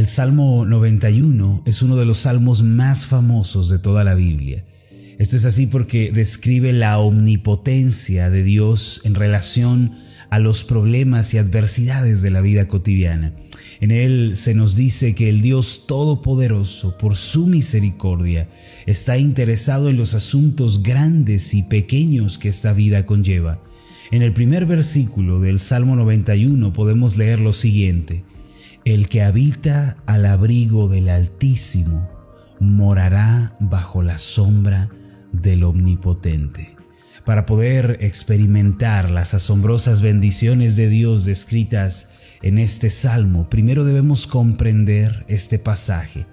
El Salmo 91 es uno de los salmos más famosos de toda la Biblia. Esto es así porque describe la omnipotencia de Dios en relación a los problemas y adversidades de la vida cotidiana. En él se nos dice que el Dios Todopoderoso, por su misericordia, está interesado en los asuntos grandes y pequeños que esta vida conlleva. En el primer versículo del Salmo 91 podemos leer lo siguiente. El que habita al abrigo del Altísimo morará bajo la sombra del Omnipotente. Para poder experimentar las asombrosas bendiciones de Dios descritas en este salmo, primero debemos comprender este pasaje.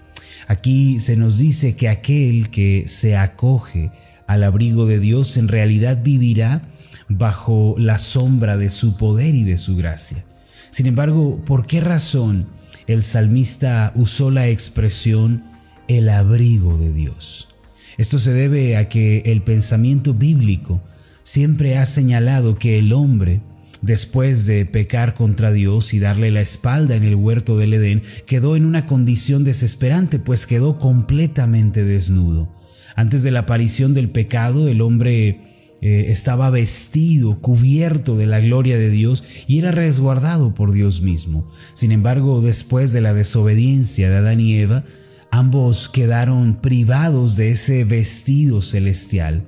Aquí se nos dice que aquel que se acoge al abrigo de Dios en realidad vivirá bajo la sombra de su poder y de su gracia. Sin embargo, ¿por qué razón el salmista usó la expresión el abrigo de Dios? Esto se debe a que el pensamiento bíblico siempre ha señalado que el hombre, después de pecar contra Dios y darle la espalda en el huerto del Edén, quedó en una condición desesperante, pues quedó completamente desnudo. Antes de la aparición del pecado, el hombre eh, estaba vestido, cubierto de la gloria de Dios y era resguardado por Dios mismo. Sin embargo, después de la desobediencia de Adán y Eva, ambos quedaron privados de ese vestido celestial.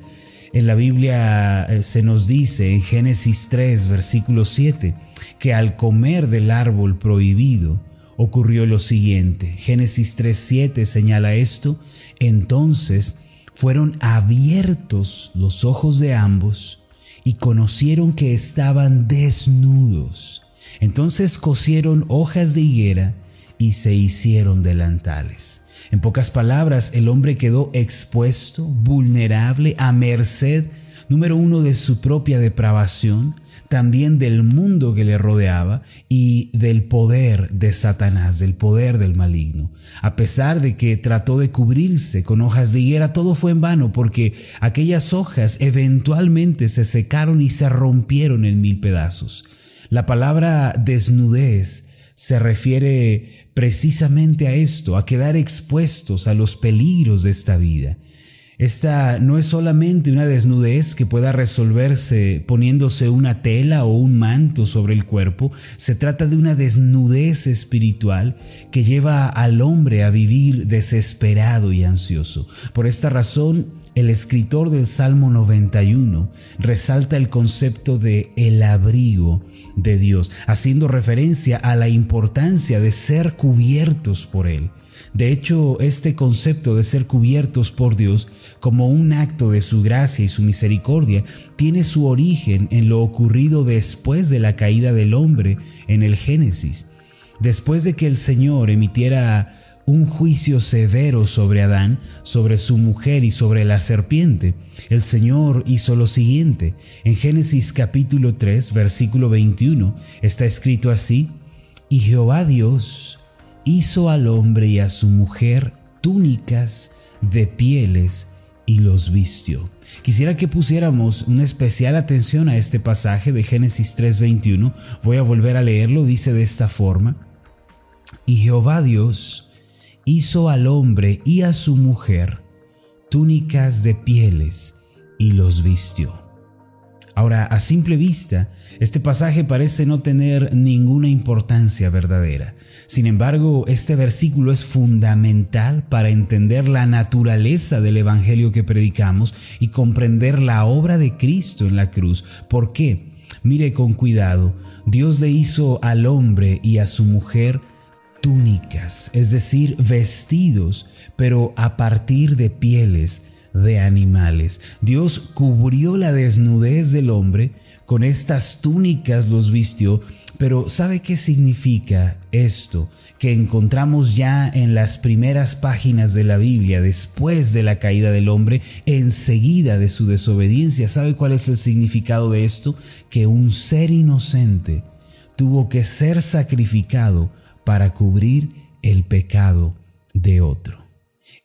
En la Biblia eh, se nos dice en Génesis 3, versículo 7, que al comer del árbol prohibido ocurrió lo siguiente. Génesis 3, 7 señala esto. Entonces fueron abiertos los ojos de ambos y conocieron que estaban desnudos. Entonces cosieron hojas de higuera y se hicieron delantales. En pocas palabras, el hombre quedó expuesto, vulnerable, a merced, número uno, de su propia depravación, también del mundo que le rodeaba y del poder de Satanás, del poder del maligno. A pesar de que trató de cubrirse con hojas de higuera, todo fue en vano porque aquellas hojas eventualmente se secaron y se rompieron en mil pedazos. La palabra desnudez se refiere precisamente a esto, a quedar expuestos a los peligros de esta vida. Esta no es solamente una desnudez que pueda resolverse poniéndose una tela o un manto sobre el cuerpo, se trata de una desnudez espiritual que lleva al hombre a vivir desesperado y ansioso. Por esta razón, el escritor del Salmo 91 resalta el concepto de el abrigo de Dios, haciendo referencia a la importancia de ser cubiertos por Él. De hecho, este concepto de ser cubiertos por Dios como un acto de su gracia y su misericordia tiene su origen en lo ocurrido después de la caída del hombre en el Génesis. Después de que el Señor emitiera un juicio severo sobre Adán, sobre su mujer y sobre la serpiente, el Señor hizo lo siguiente. En Génesis capítulo 3, versículo 21, está escrito así, y Jehová Dios hizo al hombre y a su mujer túnicas de pieles y los vistió. Quisiera que pusiéramos una especial atención a este pasaje de Génesis 3:21. Voy a volver a leerlo, dice de esta forma. Y Jehová Dios hizo al hombre y a su mujer túnicas de pieles y los vistió. Ahora, a simple vista, este pasaje parece no tener ninguna importancia verdadera. Sin embargo, este versículo es fundamental para entender la naturaleza del Evangelio que predicamos y comprender la obra de Cristo en la cruz. ¿Por qué? Mire con cuidado, Dios le hizo al hombre y a su mujer túnicas, es decir, vestidos, pero a partir de pieles de animales. Dios cubrió la desnudez del hombre, con estas túnicas los vistió, pero ¿sabe qué significa esto que encontramos ya en las primeras páginas de la Biblia después de la caída del hombre, enseguida de su desobediencia? ¿Sabe cuál es el significado de esto? Que un ser inocente tuvo que ser sacrificado para cubrir el pecado de otro.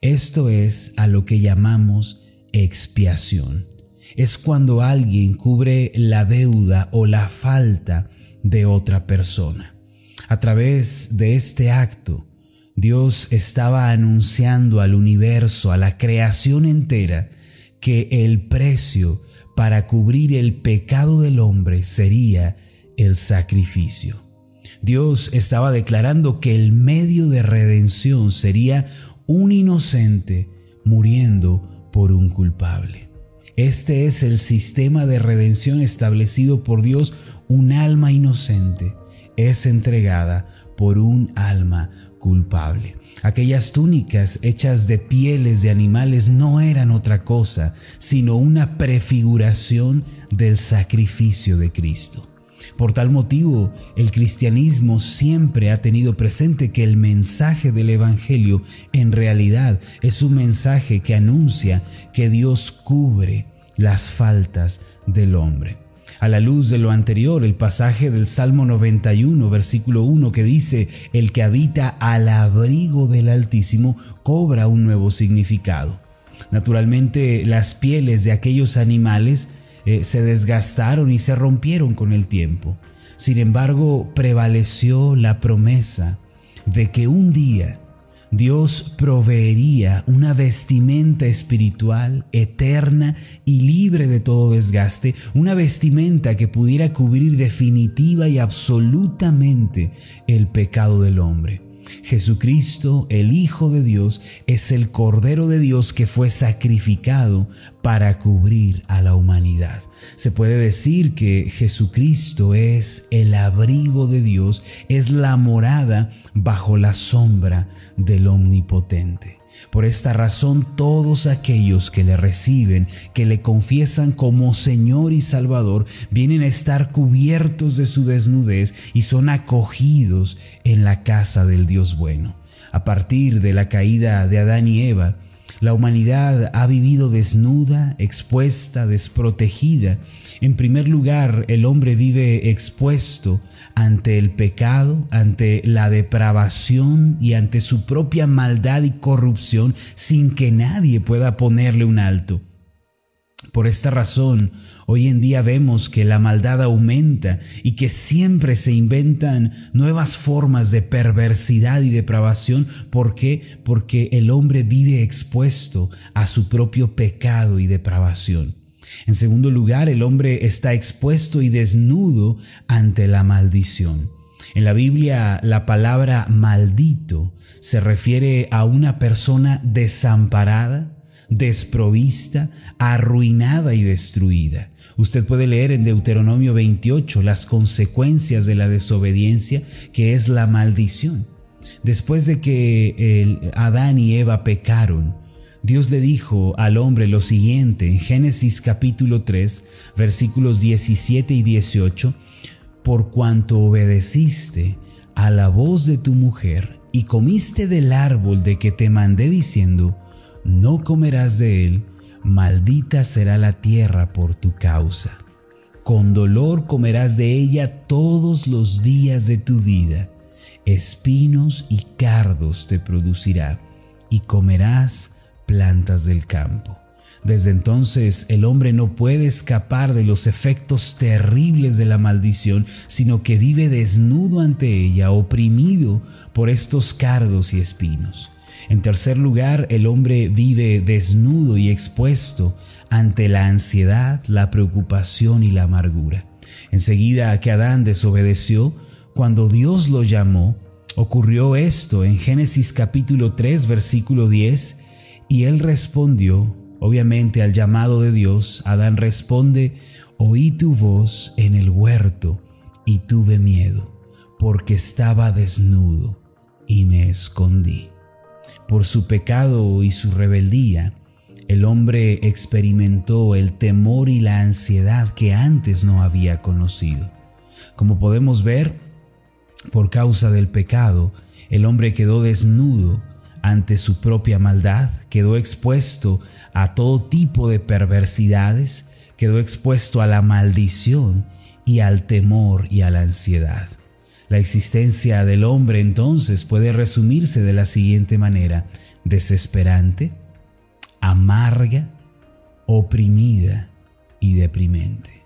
Esto es a lo que llamamos expiación. Es cuando alguien cubre la deuda o la falta de otra persona. A través de este acto, Dios estaba anunciando al universo, a la creación entera, que el precio para cubrir el pecado del hombre sería el sacrificio. Dios estaba declarando que el medio de redención sería un inocente muriendo por un culpable. Este es el sistema de redención establecido por Dios. Un alma inocente es entregada por un alma culpable. Aquellas túnicas hechas de pieles de animales no eran otra cosa, sino una prefiguración del sacrificio de Cristo. Por tal motivo, el cristianismo siempre ha tenido presente que el mensaje del Evangelio en realidad es un mensaje que anuncia que Dios cubre las faltas del hombre. A la luz de lo anterior, el pasaje del Salmo 91, versículo 1, que dice, el que habita al abrigo del Altísimo cobra un nuevo significado. Naturalmente, las pieles de aquellos animales eh, se desgastaron y se rompieron con el tiempo. Sin embargo, prevaleció la promesa de que un día Dios proveería una vestimenta espiritual eterna y libre de todo desgaste, una vestimenta que pudiera cubrir definitiva y absolutamente el pecado del hombre. Jesucristo, el Hijo de Dios, es el Cordero de Dios que fue sacrificado para cubrir a la humanidad. Se puede decir que Jesucristo es el abrigo de Dios, es la morada bajo la sombra del Omnipotente. Por esta razón todos aquellos que le reciben, que le confiesan como Señor y Salvador, vienen a estar cubiertos de su desnudez y son acogidos en la casa del Dios bueno. A partir de la caída de Adán y Eva, la humanidad ha vivido desnuda, expuesta, desprotegida. En primer lugar, el hombre vive expuesto ante el pecado, ante la depravación y ante su propia maldad y corrupción sin que nadie pueda ponerle un alto. Por esta razón, hoy en día vemos que la maldad aumenta y que siempre se inventan nuevas formas de perversidad y depravación. ¿Por qué? Porque el hombre vive expuesto a su propio pecado y depravación. En segundo lugar, el hombre está expuesto y desnudo ante la maldición. En la Biblia la palabra maldito se refiere a una persona desamparada, desprovista, arruinada y destruida. Usted puede leer en Deuteronomio 28 las consecuencias de la desobediencia, que es la maldición. Después de que Adán y Eva pecaron, Dios le dijo al hombre lo siguiente en Génesis capítulo 3 versículos 17 y 18, por cuanto obedeciste a la voz de tu mujer y comiste del árbol de que te mandé diciendo, no comerás de él, maldita será la tierra por tu causa. Con dolor comerás de ella todos los días de tu vida, espinos y cardos te producirá, y comerás plantas del campo. Desde entonces el hombre no puede escapar de los efectos terribles de la maldición, sino que vive desnudo ante ella, oprimido por estos cardos y espinos. En tercer lugar, el hombre vive desnudo y expuesto ante la ansiedad, la preocupación y la amargura. Enseguida que Adán desobedeció, cuando Dios lo llamó, ocurrió esto en Génesis capítulo 3 versículo 10, y él respondió, obviamente al llamado de Dios, Adán responde, oí tu voz en el huerto y tuve miedo, porque estaba desnudo y me escondí. Por su pecado y su rebeldía, el hombre experimentó el temor y la ansiedad que antes no había conocido. Como podemos ver, por causa del pecado, el hombre quedó desnudo ante su propia maldad, quedó expuesto a todo tipo de perversidades, quedó expuesto a la maldición y al temor y a la ansiedad. La existencia del hombre entonces puede resumirse de la siguiente manera, desesperante, amarga, oprimida y deprimente.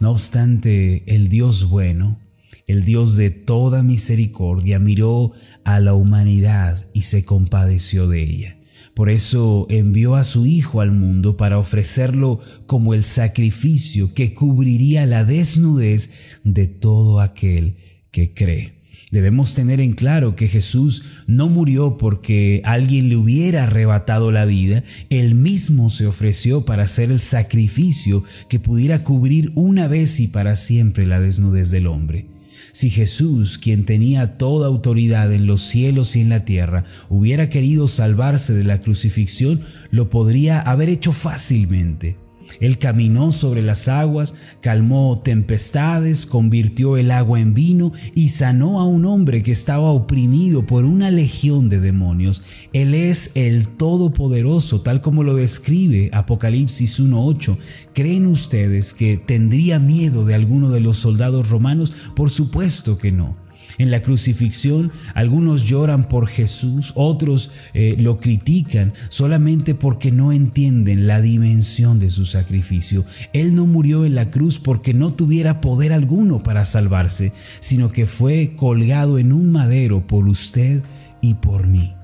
No obstante, el Dios bueno, El Dios de toda misericordia miró a la humanidad y se compadeció de ella. Por eso envió a su Hijo al mundo para ofrecerlo como el sacrificio que cubriría la desnudez de todo aquel que cree. Debemos tener en claro que Jesús no murió porque alguien le hubiera arrebatado la vida, él mismo se ofreció para hacer el sacrificio que pudiera cubrir una vez y para siempre la desnudez del hombre. Si Jesús, quien tenía toda autoridad en los cielos y en la tierra, hubiera querido salvarse de la crucifixión, lo podría haber hecho fácilmente. Él caminó sobre las aguas, calmó tempestades, convirtió el agua en vino y sanó a un hombre que estaba oprimido por una legión de demonios. Él es el Todopoderoso, tal como lo describe Apocalipsis 1.8. ¿Creen ustedes que tendría miedo de alguno de los soldados romanos? Por supuesto que no. En la crucifixión algunos lloran por Jesús, otros eh, lo critican solamente porque no entienden la dimensión de su sacrificio. Él no murió en la cruz porque no tuviera poder alguno para salvarse, sino que fue colgado en un madero por usted y por mí.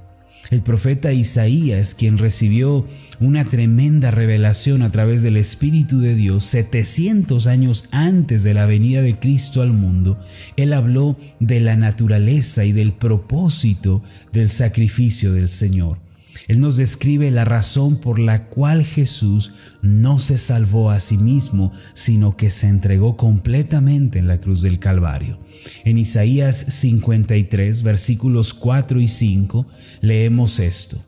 El profeta Isaías, quien recibió una tremenda revelación a través del Espíritu de Dios 700 años antes de la venida de Cristo al mundo, él habló de la naturaleza y del propósito del sacrificio del Señor. Él nos describe la razón por la cual Jesús no se salvó a sí mismo, sino que se entregó completamente en la cruz del Calvario. En Isaías 53, versículos 4 y 5, leemos esto.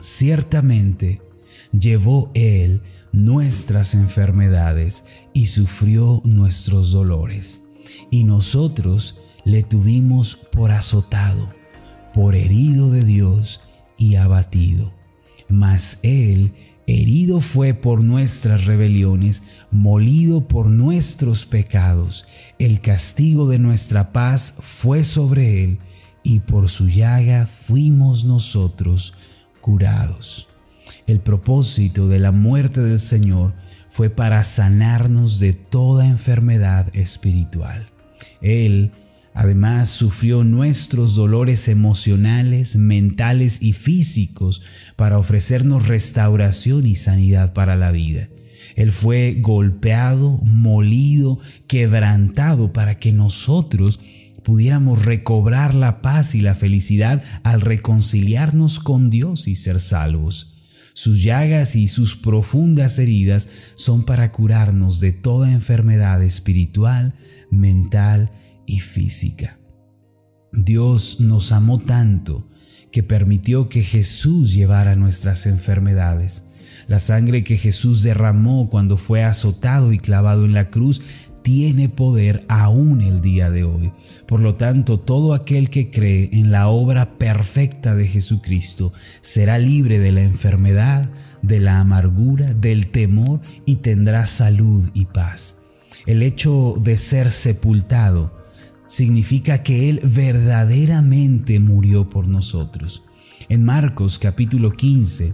Ciertamente llevó Él nuestras enfermedades y sufrió nuestros dolores, y nosotros le tuvimos por azotado, por herido de Dios y abatido. Mas Él herido fue por nuestras rebeliones, molido por nuestros pecados. El castigo de nuestra paz fue sobre Él, y por su llaga fuimos nosotros curados. El propósito de la muerte del Señor fue para sanarnos de toda enfermedad espiritual. Él Además, sufrió nuestros dolores emocionales, mentales y físicos para ofrecernos restauración y sanidad para la vida. Él fue golpeado, molido, quebrantado para que nosotros pudiéramos recobrar la paz y la felicidad al reconciliarnos con Dios y ser salvos. Sus llagas y sus profundas heridas son para curarnos de toda enfermedad espiritual, mental y física. Dios nos amó tanto que permitió que Jesús llevara nuestras enfermedades. La sangre que Jesús derramó cuando fue azotado y clavado en la cruz tiene poder aún el día de hoy. Por lo tanto, todo aquel que cree en la obra perfecta de Jesucristo será libre de la enfermedad, de la amargura, del temor y tendrá salud y paz. El hecho de ser sepultado significa que Él verdaderamente murió por nosotros. En Marcos capítulo 15,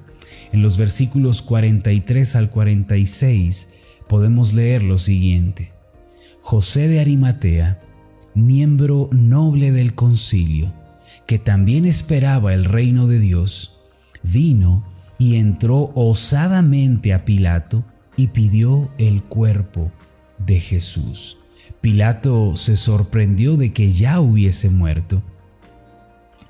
en los versículos 43 al 46, podemos leer lo siguiente. José de Arimatea, miembro noble del concilio, que también esperaba el reino de Dios, vino y entró osadamente a Pilato y pidió el cuerpo de Jesús. Pilato se sorprendió de que ya hubiese muerto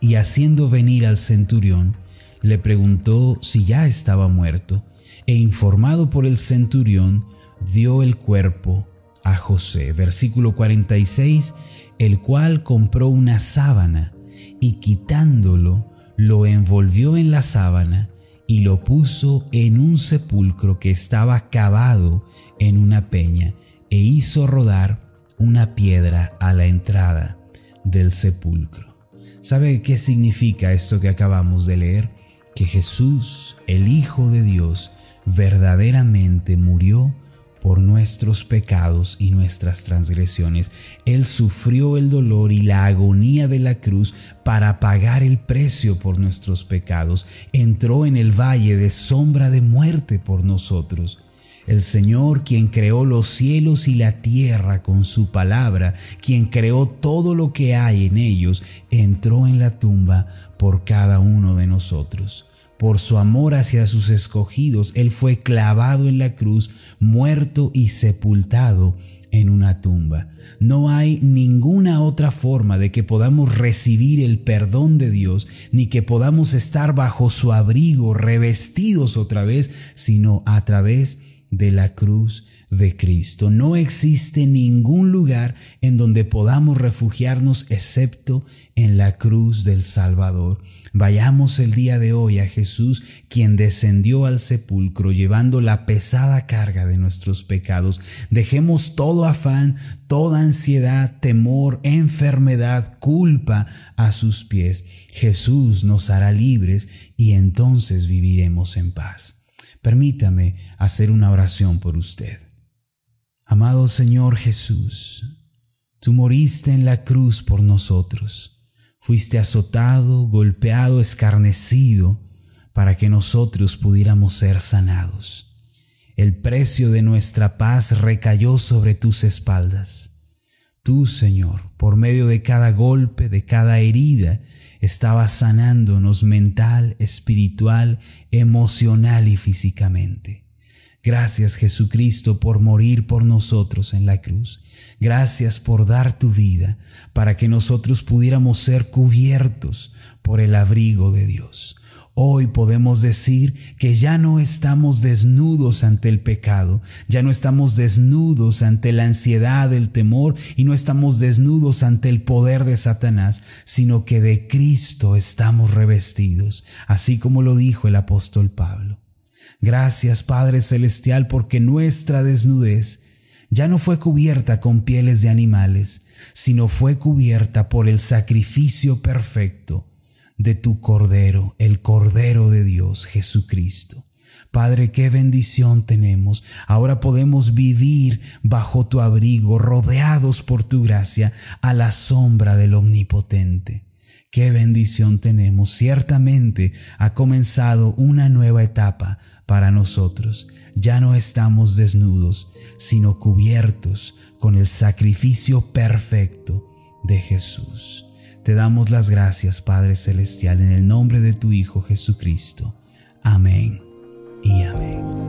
y haciendo venir al centurión, le preguntó si ya estaba muerto, e informado por el centurión, dio el cuerpo a José. Versículo 46, el cual compró una sábana y quitándolo, lo envolvió en la sábana y lo puso en un sepulcro que estaba cavado en una peña e hizo rodar una piedra a la entrada del sepulcro. ¿Sabe qué significa esto que acabamos de leer? Que Jesús, el Hijo de Dios, verdaderamente murió por nuestros pecados y nuestras transgresiones. Él sufrió el dolor y la agonía de la cruz para pagar el precio por nuestros pecados. Entró en el valle de sombra de muerte por nosotros El Señor, quien creó los cielos y la tierra con su palabra, quien creó todo lo que hay en ellos, entró en la tumba por cada uno de nosotros. Por su amor hacia sus escogidos, Él fue clavado en la cruz, muerto y sepultado en una tumba. No hay ninguna otra forma de que podamos recibir el perdón de Dios, ni que podamos estar bajo su abrigo, revestidos otra vez, sino a través de la cruz de Cristo. No existe ningún lugar en donde podamos refugiarnos excepto en la cruz del Salvador. Vayamos el día de hoy a Jesús, quien descendió al sepulcro llevando la pesada carga de nuestros pecados. Dejemos todo afán, toda ansiedad, temor, enfermedad, culpa a sus pies. Jesús nos hará libres y entonces viviremos en paz. Permítame hacer una oración por usted. Amado Señor Jesús, tú moriste en la cruz por nosotros. Fuiste azotado, golpeado, escarnecido, para que nosotros pudiéramos ser sanados. El precio de nuestra paz recayó sobre tus espaldas. Tú, Señor, por medio de cada golpe, de cada herida, estabas sanándonos mental, espiritual, emocional y físicamente. Gracias Jesucristo por morir por nosotros en la cruz. Gracias por dar tu vida para que nosotros pudiéramos ser cubiertos por el abrigo de Dios. Hoy podemos decir que ya no estamos desnudos ante el pecado, ya no estamos desnudos ante la ansiedad, el temor y no estamos desnudos ante el poder de Satanás, sino que de Cristo estamos revestidos, así como lo dijo el apóstol Pablo. Gracias Padre Celestial porque nuestra desnudez ya no fue cubierta con pieles de animales, sino fue cubierta por el sacrificio perfecto de tu Cordero, el Cordero de Dios, Jesucristo. Padre, qué bendición tenemos. Ahora podemos vivir bajo tu abrigo, rodeados por tu gracia, a la sombra del Omnipotente. Qué bendición tenemos. Ciertamente ha comenzado una nueva etapa para nosotros. Ya no estamos desnudos, sino cubiertos con el sacrificio perfecto de Jesús. Te damos las gracias, Padre Celestial, en el nombre de tu Hijo Jesucristo. Amén y amén.